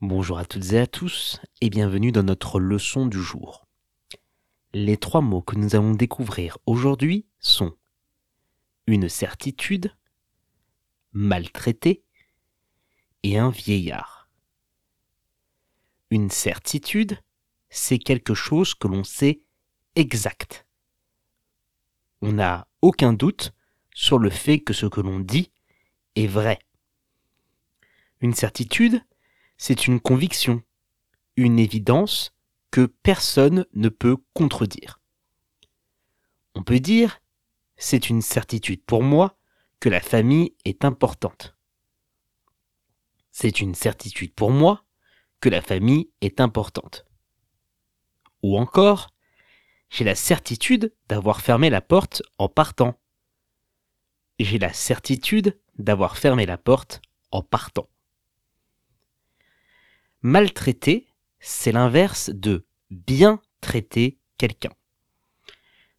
Bonjour à toutes et à tous et bienvenue dans notre leçon du jour. Les trois mots que nous allons découvrir aujourd'hui sont une certitude, maltraité et un vieillard. Une certitude, c'est quelque chose que l'on sait exact. On n'a aucun doute sur le fait que ce que l'on dit est vrai. Une certitude, c'est une conviction, une évidence que personne ne peut contredire. On peut dire, c'est une certitude pour moi que la famille est importante. C'est une certitude pour moi que la famille est importante. Ou encore, j'ai la certitude d'avoir fermé la porte en partant. J'ai la certitude d'avoir fermé la porte en partant. Maltraiter, c'est l'inverse de bien traiter quelqu'un.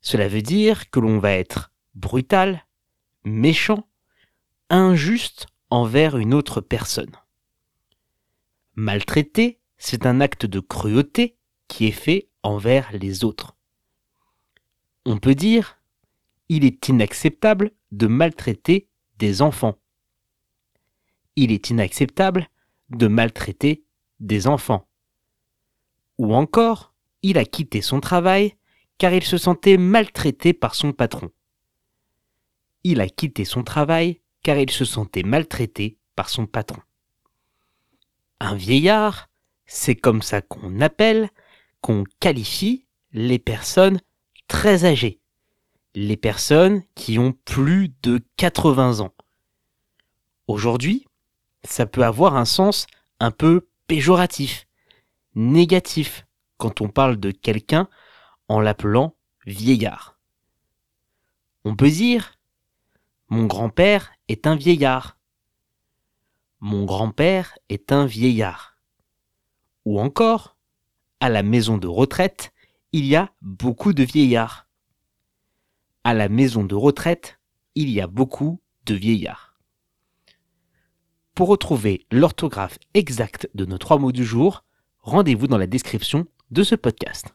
Cela veut dire que l'on va être brutal, méchant, injuste envers une autre personne. Maltraiter, c'est un acte de cruauté qui est fait envers les autres. On peut dire, il est inacceptable de maltraiter des enfants. Il est inacceptable de maltraiter des enfants. Ou encore, il a quitté son travail car il se sentait maltraité par son patron. Il a quitté son travail car il se sentait maltraité par son patron. Un vieillard, c'est comme ça qu'on appelle, qu'on qualifie les personnes très âgées, les personnes qui ont plus de 80 ans. Aujourd'hui, ça peut avoir un sens un peu péjoratif, négatif, quand on parle de quelqu'un en l'appelant vieillard. On peut dire Mon grand-père est un vieillard. Mon grand-père est un vieillard. Ou encore, à la maison de retraite, il y a beaucoup de vieillards. À la maison de retraite, il y a beaucoup de vieillards. Pour retrouver l'orthographe exacte de nos trois mots du jour, rendez-vous dans la description de ce podcast.